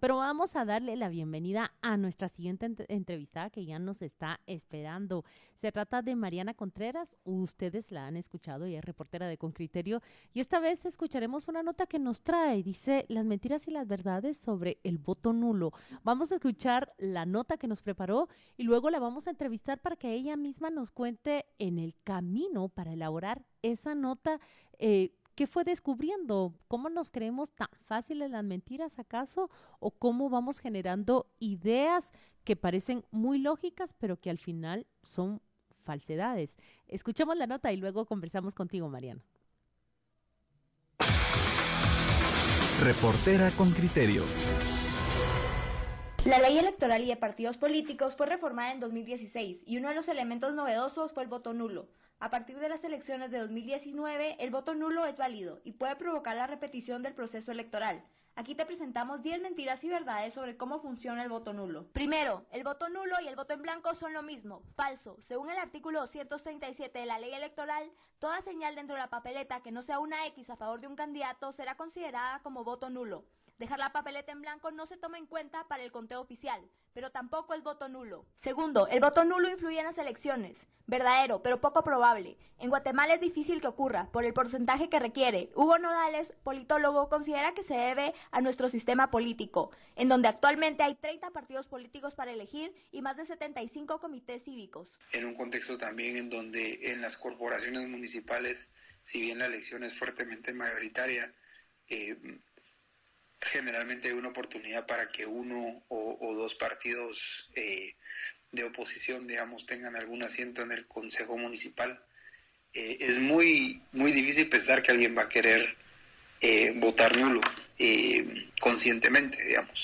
Pero vamos a darle la bienvenida a nuestra siguiente entrevistada que ya nos está esperando. Se trata de Mariana Contreras. Ustedes la han escuchado y es reportera de Con Criterio. Y esta vez escucharemos una nota que nos trae. Dice las mentiras y las verdades sobre el voto nulo. Vamos a escuchar la nota que nos preparó y luego la vamos a entrevistar para que ella misma nos cuente en el camino para elaborar esa nota. Eh, ¿Qué fue descubriendo? ¿Cómo nos creemos tan fáciles las mentiras acaso? ¿O cómo vamos generando ideas que parecen muy lógicas, pero que al final son falsedades? Escuchemos la nota y luego conversamos contigo, Mariana. Reportera con criterio. La ley electoral y de partidos políticos fue reformada en 2016 y uno de los elementos novedosos fue el voto nulo. A partir de las elecciones de 2019, el voto nulo es válido y puede provocar la repetición del proceso electoral. Aquí te presentamos 10 mentiras y verdades sobre cómo funciona el voto nulo. Primero, el voto nulo y el voto en blanco son lo mismo. Falso. Según el artículo 237 de la ley electoral, toda señal dentro de la papeleta que no sea una X a favor de un candidato será considerada como voto nulo. Dejar la papeleta en blanco no se toma en cuenta para el conteo oficial, pero tampoco es voto nulo. Segundo, el voto nulo influye en las elecciones verdadero, pero poco probable. En Guatemala es difícil que ocurra, por el porcentaje que requiere. Hugo Nodales, politólogo, considera que se debe a nuestro sistema político, en donde actualmente hay 30 partidos políticos para elegir y más de 75 comités cívicos. En un contexto también en donde en las corporaciones municipales, si bien la elección es fuertemente mayoritaria, eh, generalmente hay una oportunidad para que uno o, dos partidos eh, de oposición, digamos, tengan algún asiento en el Consejo Municipal, eh, es muy, muy difícil pensar que alguien va a querer eh, votar nulo eh, conscientemente, digamos.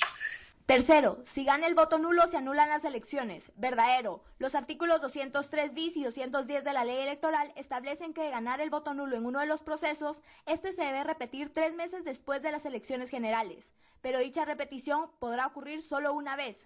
Tercero, si gana el voto nulo se anulan las elecciones. Verdadero. Los artículos 203 bis y 210 de la ley electoral establecen que de ganar el voto nulo en uno de los procesos, este se debe repetir tres meses después de las elecciones generales. Pero dicha repetición podrá ocurrir solo una vez.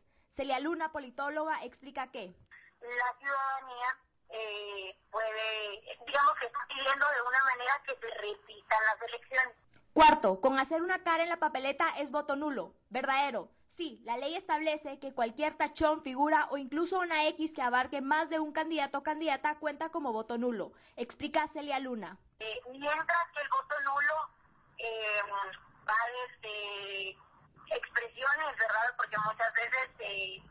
Celia Luna, politóloga, explica que la ciudadanía eh, puede, digamos que está pidiendo de una manera que se repitan las elecciones. Cuarto, con hacer una cara en la papeleta es voto nulo. Verdadero. Sí, la ley establece que cualquier tachón, figura o incluso una X que abarque más de un candidato o candidata cuenta como voto nulo. Explica Celia Luna. Eh, mientras que el voto nulo eh, va desde expresiones, ¿verdad? Porque muchas veces eh,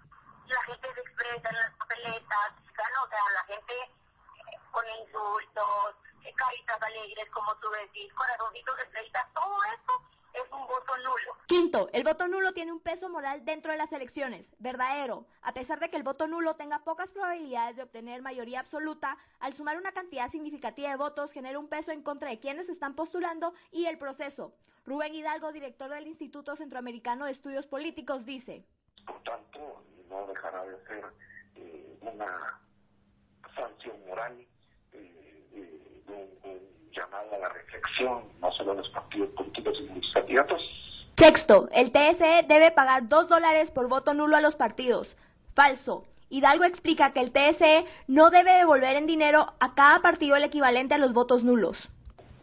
la gente se expresa en las papeletas, ¿no? o sea, la gente eh, con insultos, eh, caritas alegres, como tú decís, corazoncitos de todo esto es un voto nulo. Quinto, el voto nulo tiene un peso moral dentro de las elecciones, verdadero. A pesar de que el voto nulo tenga pocas probabilidades de obtener mayoría absoluta, al sumar una cantidad significativa de votos genera un peso en contra de quienes están postulando y el proceso. Rubén Hidalgo, director del Instituto Centroamericano de Estudios Políticos, dice. Por tanto, no dejará de ser eh, una sanción moral de, llamada a la reflexión, no solo los partidos políticos y los candidatos. Sexto, el TSE debe pagar dos dólares por voto nulo a los partidos. Falso. Hidalgo explica que el TSE no debe devolver en dinero a cada partido el equivalente a los votos nulos.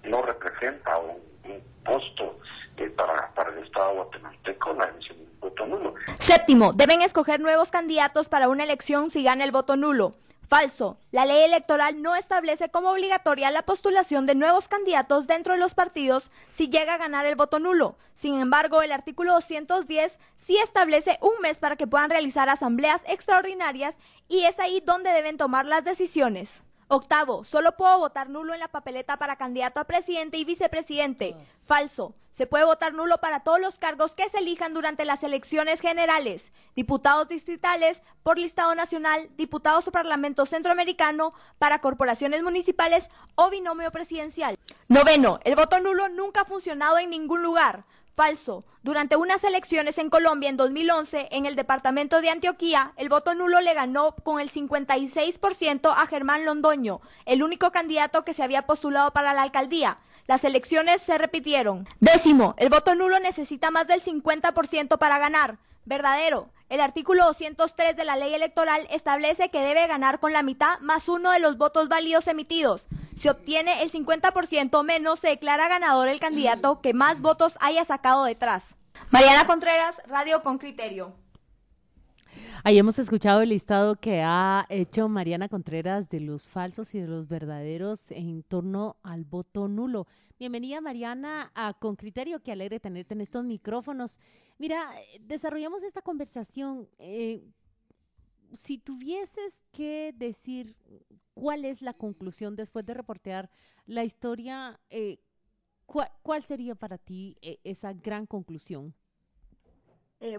No representa un costo eh, para, para el Estado guatemalteco la emisión del voto nulo. Séptimo, deben escoger nuevos candidatos para una elección si gana el voto nulo. Falso. La ley electoral no establece como obligatoria la postulación de nuevos candidatos dentro de los partidos si llega a ganar el voto nulo. Sin embargo, el artículo 210 sí establece un mes para que puedan realizar asambleas extraordinarias y es ahí donde deben tomar las decisiones. Octavo, solo puedo votar nulo en la papeleta para candidato a presidente y vicepresidente. Falso. Se puede votar nulo para todos los cargos que se elijan durante las elecciones generales. Diputados distritales, por listado nacional, diputados o parlamento centroamericano, para corporaciones municipales o binomio presidencial. Noveno, el voto nulo nunca ha funcionado en ningún lugar. Falso. Durante unas elecciones en Colombia en 2011, en el departamento de Antioquía, el voto nulo le ganó con el 56% a Germán Londoño, el único candidato que se había postulado para la alcaldía. Las elecciones se repitieron. Décimo, el voto nulo necesita más del 50% para ganar. Verdadero. El artículo 203 de la ley electoral establece que debe ganar con la mitad más uno de los votos válidos emitidos. Si obtiene el 50% menos, se declara ganador el candidato que más votos haya sacado detrás. Mariana Contreras, Radio con Criterio. Ahí hemos escuchado el listado que ha hecho Mariana Contreras de los falsos y de los verdaderos en torno al voto nulo. Bienvenida Mariana a Con Criterio, qué alegre tenerte en estos micrófonos. Mira, desarrollamos esta conversación. Eh, si tuvieses que decir cuál es la conclusión después de reportear la historia, eh, ¿cuál, sería para ti eh, esa gran conclusión?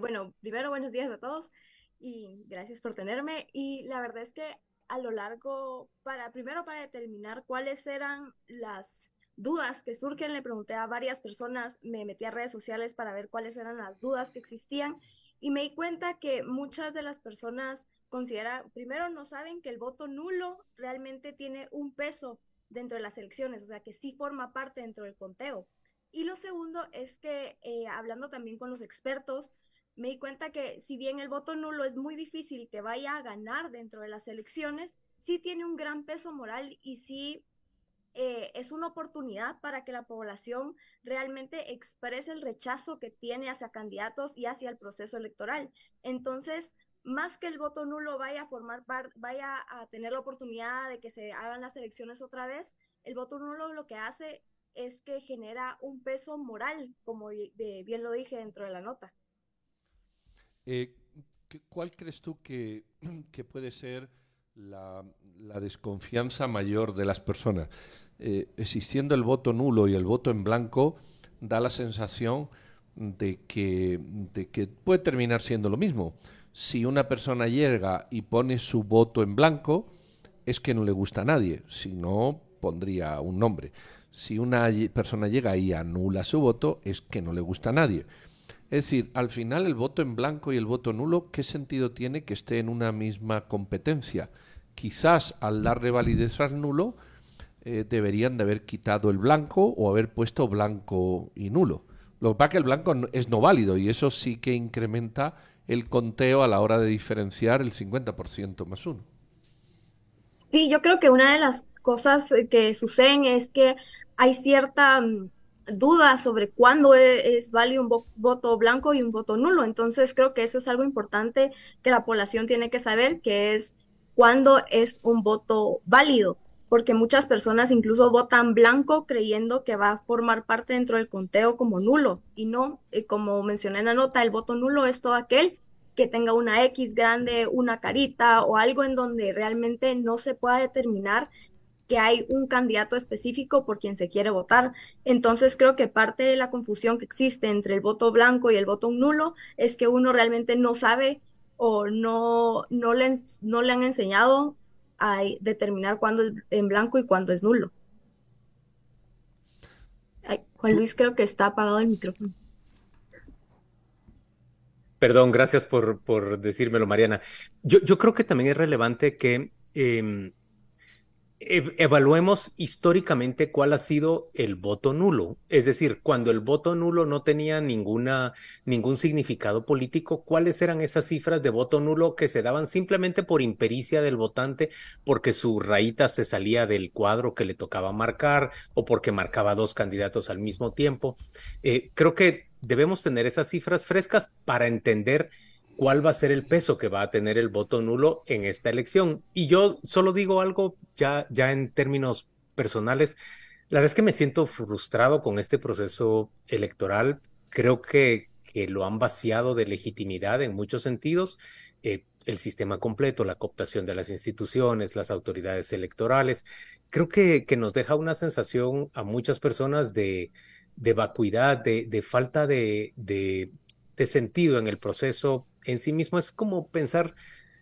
bueno, primero buenos días a todos y gracias por tenerme. Y la verdad es que a lo largo, para primero para determinar cuáles eran las dudas que surgen, le pregunté a varias personas, me metí a redes sociales para ver cuáles eran las dudas que existían y me di cuenta que muchas de las personas consideran, primero no saben que el voto nulo realmente tiene un peso dentro de las elecciones, o sea que sí forma parte dentro del conteo. Y lo segundo es que, eh, hablando también con los expertos, me di cuenta que si bien el voto nulo es muy difícil que vaya a ganar dentro de las elecciones, sí tiene un gran peso moral y sí eh, es una oportunidad para que la población realmente exprese el rechazo que tiene hacia candidatos y hacia el proceso electoral. Entonces, más que el voto nulo vaya a formar vaya a tener la oportunidad de que se hagan las elecciones otra vez, el voto nulo lo que hace es que genera un peso moral, como bien lo dije dentro de la nota. Eh, ¿Cuál crees tú que, puede ser la, desconfianza mayor de las personas? Eh, existiendo el voto nulo y el voto en blanco, da la sensación de que, de que puede terminar siendo lo mismo. Si una persona llega y pone su voto en blanco, es que no le gusta a nadie, si no, pondría un nombre. Si una persona llega y anula su voto, es que no le gusta a nadie. Es decir, al final el voto en blanco y el voto nulo, ¿qué sentido tiene que esté en una misma competencia? Quizás al darle validez al nulo eh, deberían de haber quitado el blanco o haber puesto blanco y nulo. Lo que pasa que el blanco es no válido y eso sí que incrementa el conteo a la hora de diferenciar el 50% más uno. Sí, yo creo que una de las cosas que suceden es que hay cierta mm, dudas sobre cuándo e, es, válido un voto blanco y un voto nulo. Entonces creo que eso es algo importante que la población tiene que saber, que es cuándo es un voto válido, porque muchas personas incluso votan blanco creyendo que va a formar parte dentro del conteo como nulo y no, y como mencioné en la nota, el voto nulo es todo aquel que tenga una X grande, una carita o algo en donde realmente no se pueda determinar que hay un candidato específico por quien se quiere votar. Entonces creo que parte de la confusión que existe entre el voto blanco y el voto nulo es que uno realmente no sabe o no, no, le, no le han enseñado a determinar cuándo es en blanco y cuándo es nulo. Juan Luis creo que está apagado el micrófono. Perdón, gracias por, por decírmelo, Mariana. Yo, yo creo que también es relevante que em, evaluemos históricamente cuál ha sido el voto nulo. Es decir, cuando el voto nulo no tenía ninguna, ningún significado político, ¿cuáles eran esas cifras de voto nulo que se daban simplemente por impericia del votante, porque su rayita se salía del cuadro que le tocaba marcar o porque marcaba dos candidatos al mismo tiempo? Eh, creo que debemos tener esas cifras frescas para entender cuál va a ser el peso que va a tener el voto nulo en esta elección. Y yo solo digo algo ya, ya en términos personales. La verdad es que me siento frustrado con este proceso electoral. Creo que, que lo han vaciado de legitimidad en muchos sentidos. Eh, el sistema completo, la cooptación de las instituciones, las autoridades electorales. Creo que, que nos deja una sensación a muchas personas de, de vacuidad, de, de falta de, de, sentido en el proceso en sí mismo es como pensar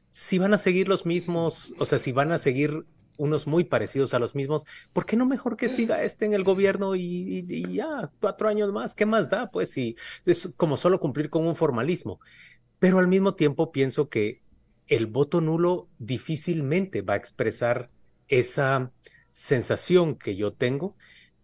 si van a seguir los mismos, o sea, si van a seguir unos muy parecidos a los mismos, ¿por qué no mejor que siga este en el gobierno y, ya cuatro años más? ¿Qué más da? Pues si es como solo cumplir con un formalismo. Pero al mismo tiempo pienso que el voto nulo difícilmente va a expresar esa sensación que yo tengo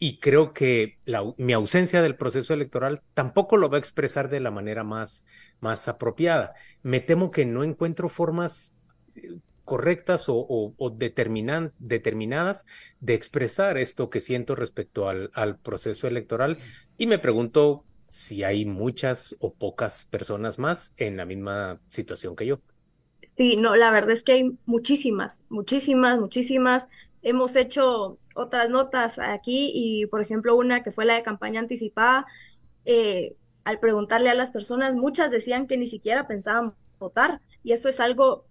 y creo que mi ausencia del proceso electoral tampoco lo va a expresar de la manera más, más apropiada. Me temo que no encuentro formas eh, correctas o, determinadas de expresar esto que siento respecto al, al, proceso electoral y me pregunto si hay muchas o pocas personas más en la misma situación que yo. Sí, no, la verdad es que hay muchísimas, muchísimas, muchísimas. Hemos hecho otras notas aquí y, por ejemplo, una que fue la de campaña anticipada, eh, al preguntarle a las personas, muchas decían que ni siquiera pensaban votar y eso es algo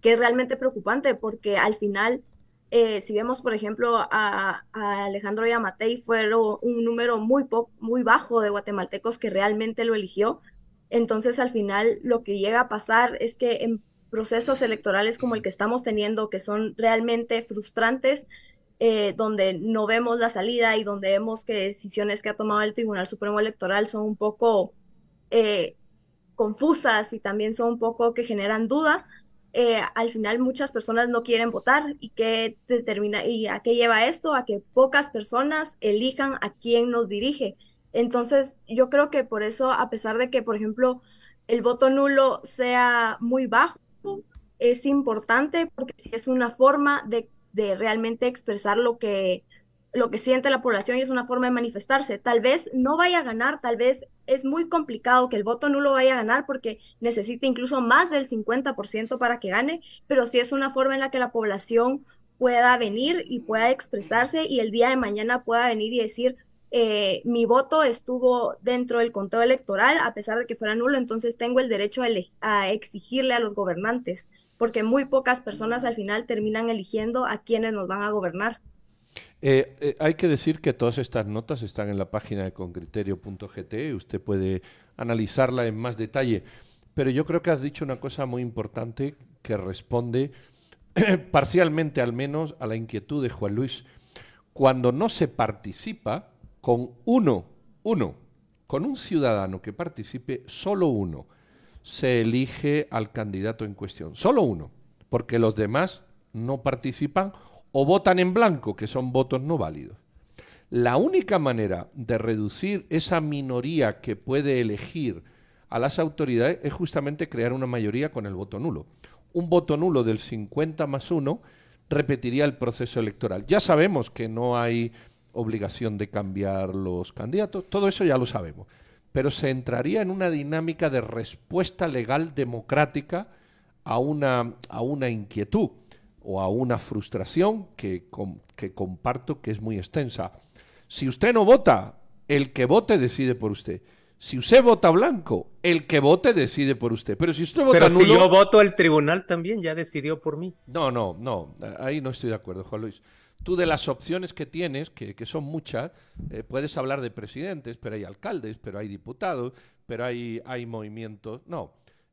que es realmente preocupante porque al final, eh, si vemos, por ejemplo, a, Alejandro Yamatei, fueron un número muy, muy bajo de guatemaltecos que realmente lo eligió. Entonces, al final, lo que llega a pasar es que en procesos electorales como el que estamos teniendo, que son realmente frustrantes, eh, donde no vemos la salida y donde vemos que decisiones que ha tomado el Tribunal Supremo Electoral son un poco eh, confusas y también son un poco que generan duda, eh, al final muchas personas no quieren votar y qué determina y a qué lleva esto a que pocas personas elijan a quién nos dirige. Entonces, yo creo que por eso a pesar de que por ejemplo el voto nulo sea muy bajo, es importante porque si es una forma de, realmente expresar lo que, lo que siente la población y es una forma de manifestarse. Tal vez no vaya a ganar, tal vez es muy complicado que el voto nulo vaya a ganar porque necesita incluso más del 50% para que gane, pero si es una forma en la que la población pueda venir y pueda expresarse y el día de mañana pueda venir y decir, eh, mi voto estuvo dentro del conteo electoral a pesar de que fuera nulo, entonces tengo el derecho a, exigirle a los gobernantes, porque muy pocas personas al final terminan eligiendo a quienes nos van a gobernar. Eh, eh, hay que decir que todas estas notas están en la página de concriterio.gt, usted puede analizarla en más detalle, pero yo creo que has dicho una cosa muy importante que responde parcialmente al menos a la inquietud de Juan Luis. Cuando no se participa, con uno, uno, con un ciudadano que participe, solo uno, se elige al candidato en cuestión. Solo uno, porque los demás no participan o votan en blanco, que son votos no válidos. La única manera de reducir esa minoría que puede elegir a las autoridades es justamente crear una mayoría con el voto nulo. Un voto nulo del 50 más 1 repetiría el proceso electoral. Ya sabemos que no hay obligación de cambiar los candidatos, todo eso ya lo sabemos, pero se entraría en una dinámica de respuesta legal democrática a una, a una inquietud o a una frustración que, que comparto que es muy extensa. Si usted no vota, el que vote decide por usted. Si usted vota blanco, el que vote decide por usted. Pero si usted vota Pero si yo voto, el tribunal también ya decidió por mí. No, no, no. Ahí no estoy de acuerdo, Juan Luis. Tú de las opciones que tienes, que, son muchas, eh, puedes hablar de presidentes, pero hay alcaldes, pero hay diputados, pero hay, hay movimientos. No.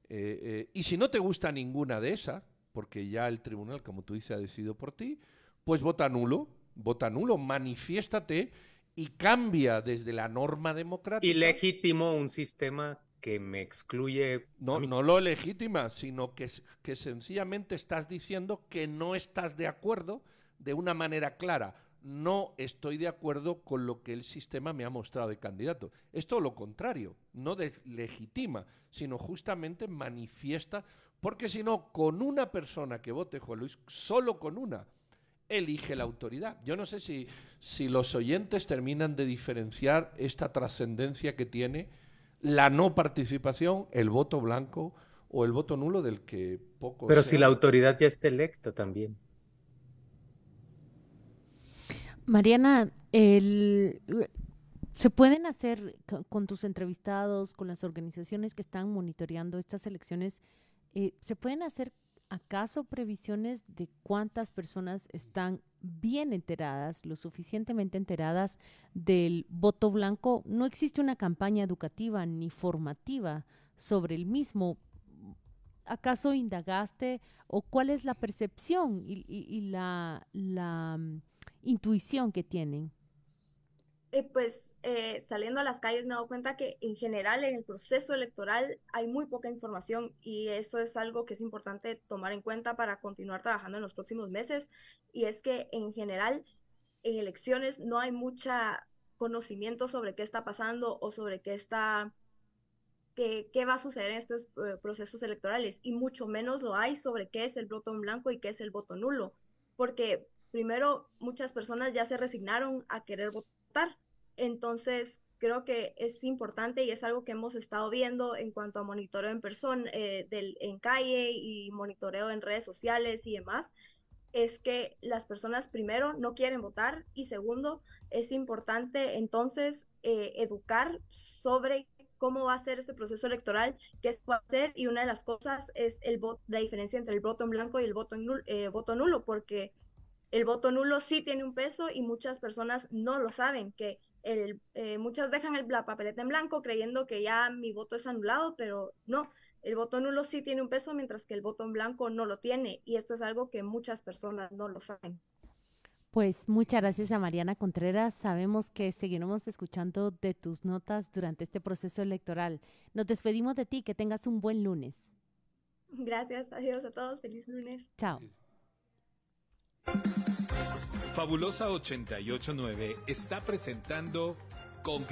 Eh, eh, y si no te gusta ninguna de esas, porque ya el tribunal, como tú dices, ha decidido por ti, pues vota nulo, vota nulo, manifiéstate y cambia desde la norma democrática. Y legítimo un sistema que me excluye. No, no lo legítima, sino que, que sencillamente estás diciendo que no estás de acuerdo de una manera clara, no estoy de acuerdo con lo que el sistema me ha mostrado de candidato. Es todo lo contrario, no legitima, sino justamente manifiesta, porque si no, con una persona que vote Juan Luis, solo con una, elige la autoridad. Yo no sé si, si los oyentes terminan de diferenciar esta trascendencia que tiene la no participación, el voto blanco o el voto nulo del que poco. Pero si la autoridad ya está electa también. Mariana, el, ¿se pueden hacer con tus entrevistados, con las organizaciones que están monitoreando estas elecciones, eh, ¿se pueden hacer acaso previsiones de cuántas personas están bien enteradas, lo suficientemente enteradas del voto blanco? No existe una campaña educativa ni formativa sobre el mismo. ¿Acaso indagaste o cuál es la percepción y, la, la intuición que tienen? Eh, pues eh, saliendo a las calles me he dado cuenta que en general en el proceso electoral hay muy poca información y eso es algo que es importante tomar en cuenta para continuar trabajando en los próximos meses. Y es que en general en elecciones no hay mucha conocimiento sobre qué está pasando o sobre qué está qué, va a suceder en estos eh, procesos electorales. Y mucho menos lo hay sobre qué es el voto en blanco y qué es el voto nulo. Porque primero muchas personas ya se resignaron a querer votar. Entonces, creo que es importante y es algo que hemos estado viendo en cuanto a monitoreo en persona, eh, en calle y monitoreo en redes sociales y demás, es que las personas primero no quieren votar y segundo, es importante entonces eh, educar sobre cómo va a ser este proceso electoral, qué se va a hacer y una de las cosas es el voto, la diferencia entre el voto en blanco y el voto, en nulo, eh, voto nulo, porque el voto nulo sí tiene un peso y muchas personas no lo saben, que el, eh, muchas dejan el, la papeleta en blanco creyendo que ya mi voto es anulado, pero no, el voto nulo sí tiene un peso mientras que el voto en blanco no lo tiene y esto es algo que muchas personas no lo saben. Pues muchas gracias a Mariana Contreras. Sabemos que seguiremos escuchando de tus notas durante este proceso electoral. Nos despedimos de ti, que tengas un buen lunes. Gracias, adiós a todos, feliz lunes. Chao. Fabulosa 889 está presentando con